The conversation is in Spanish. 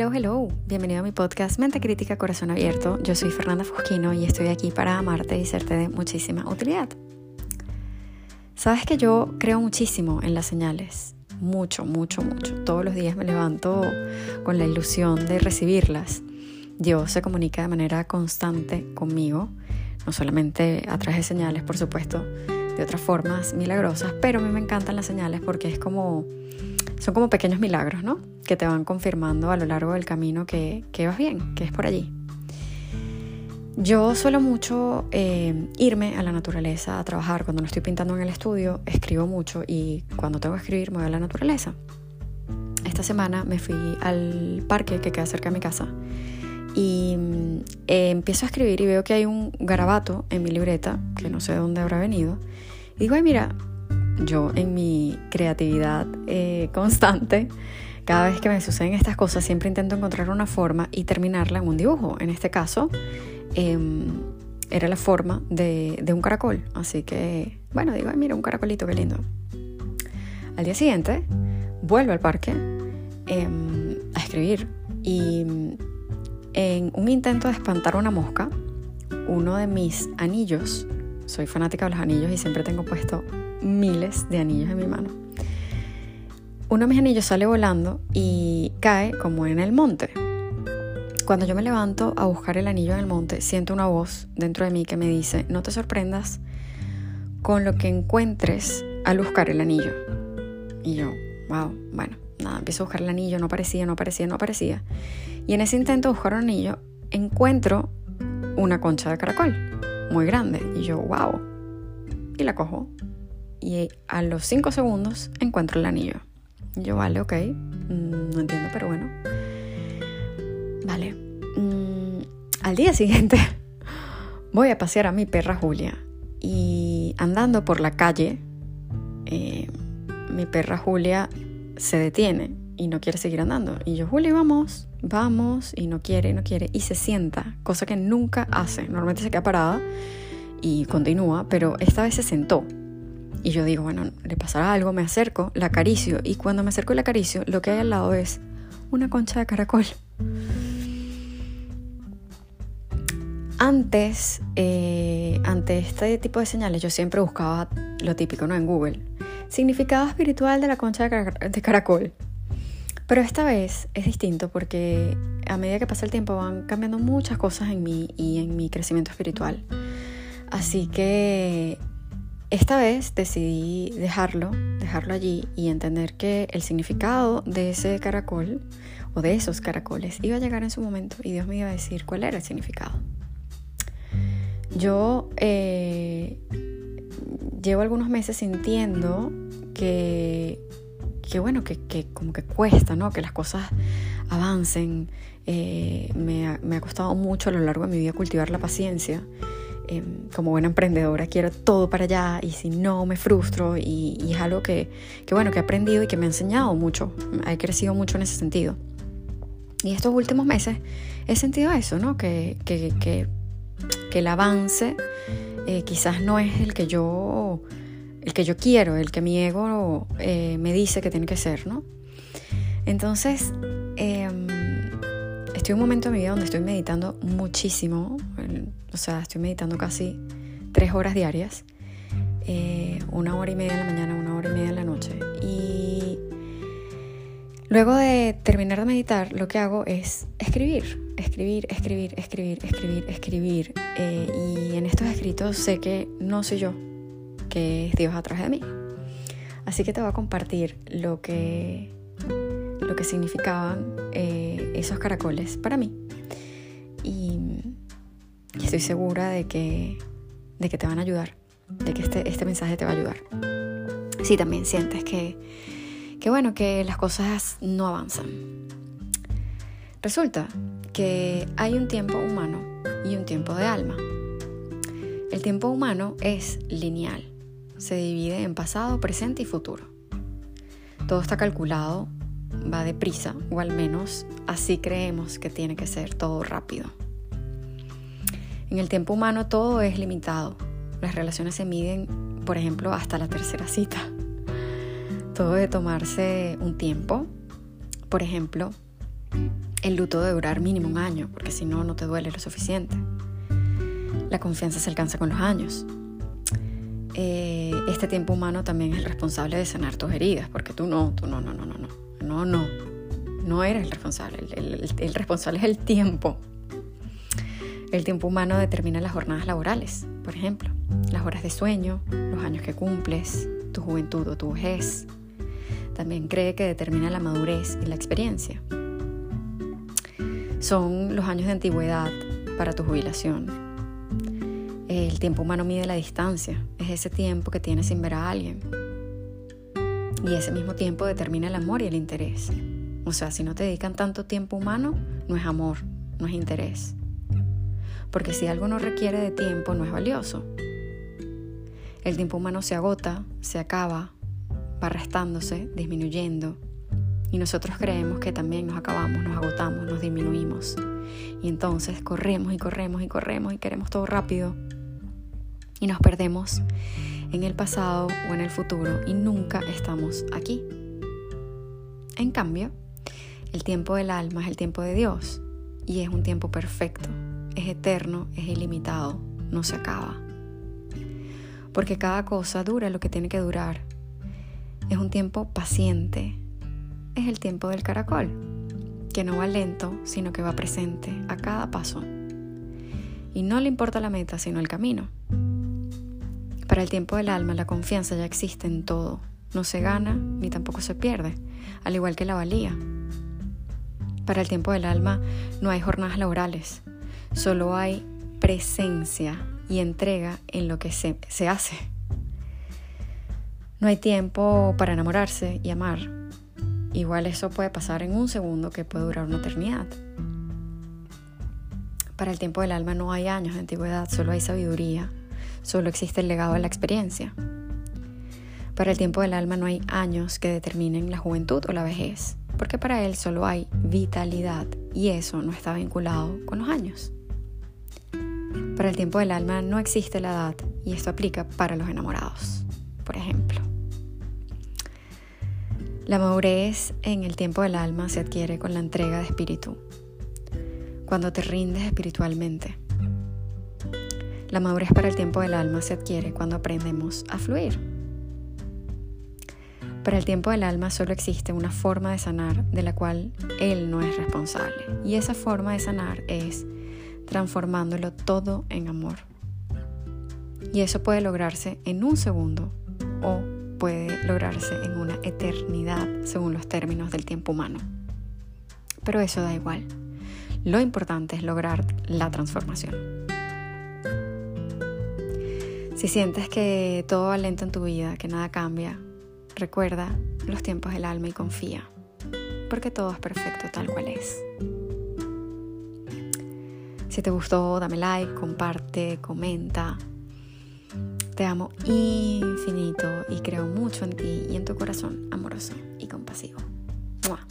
hello, hello. Bienvenido a mi podcast Mente Crítica Corazón Abierto. Yo soy Fernanda Fusquino y estoy aquí para amarte y serte de muchísima utilidad. Sabes que yo creo muchísimo en las señales. Mucho, mucho, mucho. Todos los días me levanto con la ilusión de recibirlas. Dios se comunica de manera constante conmigo, no solamente a través de señales, por supuesto, de otras formas milagrosas, pero a mí me encantan las señales porque es como son como pequeños milagros, ¿no? Que te van confirmando a lo largo del camino que, vas bien, que es por allí. Yo suelo mucho eh, irme a la naturaleza a trabajar. Cuando no estoy pintando en el estudio, escribo mucho y cuando tengo que escribir me voy a la naturaleza. Esta semana me fui al parque que queda cerca de mi casa y eh, empiezo a escribir y veo que hay un garabato en mi libreta, que no sé de dónde habrá venido. Y digo, ay, mira, yo en mi creatividad eh, constante, cada vez que me suceden estas cosas, siempre intento encontrar una forma y terminarla en un dibujo. En este caso, em, era la forma de, un caracol. Así que, bueno, digo, mira, un caracolito, qué lindo. Al día siguiente, vuelvo al parque em, a escribir y en un intento de espantar una mosca, uno de mis anillos, soy fanática de los anillos y siempre tengo puesto miles de anillos en mi mano. Uno de mis anillos sale volando y cae como en el monte. Cuando yo me levanto a buscar el anillo en el monte, siento una voz dentro de mí que me dice, no te sorprendas con lo que encuentres al buscar el anillo. Y yo, wow, bueno, nada, empiezo a buscar el anillo, no aparecía, no aparecía, no aparecía. Y en ese intento de buscar un anillo, encuentro una concha de caracol muy grande. Y yo, wow. Y la cojo y a los 5 segundos encuentro el anillo. Yo, vale, ok, mm, no entiendo, pero bueno. Vale. Mm, al día siguiente voy a pasear a mi perra Julia y andando por la calle, eh, mi perra Julia se detiene y no quiere seguir andando. Y yo, Julia, vamos, vamos, y no quiere, no quiere, y se sienta, cosa que nunca hace. Normalmente se queda parada y continúa, pero esta vez se sentó y yo digo, bueno, le pasará algo, me acerco, la acaricio y cuando me acerco y la acaricio, lo que hay al lado es una concha de caracol. Antes, eh, ante este tipo de señales, yo siempre buscaba lo típico, ¿no? En Google. Significado espiritual de la concha de caracol. Pero esta vez es distinto porque a medida que pasa el tiempo van cambiando muchas cosas en mí y en mi crecimiento espiritual. Así que esta vez decidí dejarlo, dejarlo allí y entender que el significado de ese caracol o de esos caracoles iba a llegar en su momento y Dios me iba a decir cuál era el significado. Yo eh, llevo algunos meses sintiendo que, que bueno, que, como que cuesta, ¿no? Que las cosas avancen. Eh, me, me ha costado mucho a lo largo de mi vida cultivar la paciencia Em, como buena emprendedora quiero todo para allá y si no me frustro y, es algo que, bueno, que he aprendido y que me ha enseñado mucho, he crecido mucho en ese sentido. Y estos últimos meses he sentido eso, ¿no? Que, que, el avance eh, quizás no es el que yo el que yo quiero, el que mi ego eh, me dice que tiene que ser, ¿no? Entonces, estoy en un momento de mi vida donde estoy meditando muchísimo, o sea, estoy meditando casi tres horas diarias, eh, una hora y media en la mañana, una hora y media en la noche. Y luego de terminar de meditar, lo que hago es escribir, escribir, escribir, escribir, escribir, escribir. Eh, y en estos escritos sé que no soy yo, que es Dios a través de mí. Así que te voy a compartir lo que, significaban eh, esos caracoles para mí. Y y estoy segura de que, de que te van a ayudar, de que este, este mensaje te va a ayudar. Si también sientes que, que, bueno, que las cosas no avanzan. Resulta que hay un tiempo humano y un tiempo de alma. El tiempo humano es lineal, se divide en pasado, presente y futuro. Todo está calculado, va deprisa, o al menos así creemos que tiene que ser todo rápido. En el tiempo humano todo es limitado. Las relaciones se miden, por ejemplo, hasta la tercera cita. Todo debe tomarse un tiempo. Por ejemplo, El luto debe durar mínimo un año, porque si no, no te duele lo suficiente. La confianza se alcanza con los años. Eh, este tiempo humano también es responsable de sanar tus heridas, porque tú no, tú no, no, no, no, no, no, no, no eres el responsable. el responsable es el tiempo. El tiempo humano determina las jornadas laborales, por ejemplo, las horas de sueño, los años que cumples, tu juventud o tu vejez. También cree que determina la madurez y la experiencia. Son los años de antigüedad para tu jubilación. El tiempo humano mide la distancia, es ese tiempo que tienes sin ver a alguien. Y ese mismo tiempo determina el amor y el interés. O sea, si no te dedican tanto tiempo humano, no es amor, no es interés porque si algo no requiere de tiempo no es valioso. El tiempo humano se agota, se acaba, va restándose, disminuyendo, y nosotros creemos que también nos acabamos, nos agotamos, nos disminuimos. Y entonces corremos y corremos y corremos y queremos todo rápido. Y nos perdemos en el pasado o en el futuro y nunca estamos aquí. En cambio, el tiempo del alma es el tiempo de Dios y es un tiempo perfecto, es eterno, es ilimitado, no se acaba. Porque cada cosa dura lo que tiene que durar. Es un tiempo paciente. Es el tiempo del caracol, que no va lento, sino que va presente a cada paso. Y no le importa la meta, sino el camino. Para el tiempo del alma, la confianza ya existe en todo. No se gana ni tampoco se pierde, al igual que la valía. Para el tiempo del alma no hay jornadas laborales, Solo hay presencia y entrega en lo que se, se hace. No hay tiempo para enamorarse y amar. Igual eso puede pasar en un segundo que puede durar una eternidad. Para el tiempo del alma no hay años de antigüedad, solo hay sabiduría, solo existe el legado de la experiencia. Para el tiempo del alma no hay años que determinen la juventud o la vejez, porque para él solo hay vitalidad y eso no está vinculado con los años. Para el tiempo del alma no existe la edad y esto aplica para los enamorados, por ejemplo. La madurez en el tiempo del alma se adquiere con la entrega de espíritu, cuando te rindes espiritualmente. La madurez para el tiempo del alma se adquiere cuando aprendemos a fluir. Para el tiempo del alma solo existe una forma de sanar de la cual él no es responsable. Y esa forma de sanar es transformándolo todo en amor. Y eso puede lograrse en un segundo o puede lograrse en una eternidad según los términos del tiempo humano. Pero eso da igual. Lo importante es lograr la transformación. Si sientes que todo va lento en tu vida, que nada cambia, recuerda los tiempos del alma y confía, porque todo es perfecto tal cual es. Si te gustó, dame like, comparte, comenta. Te amo infinito y creo mucho en ti y en tu corazón amoroso y compasivo. ¡Mua!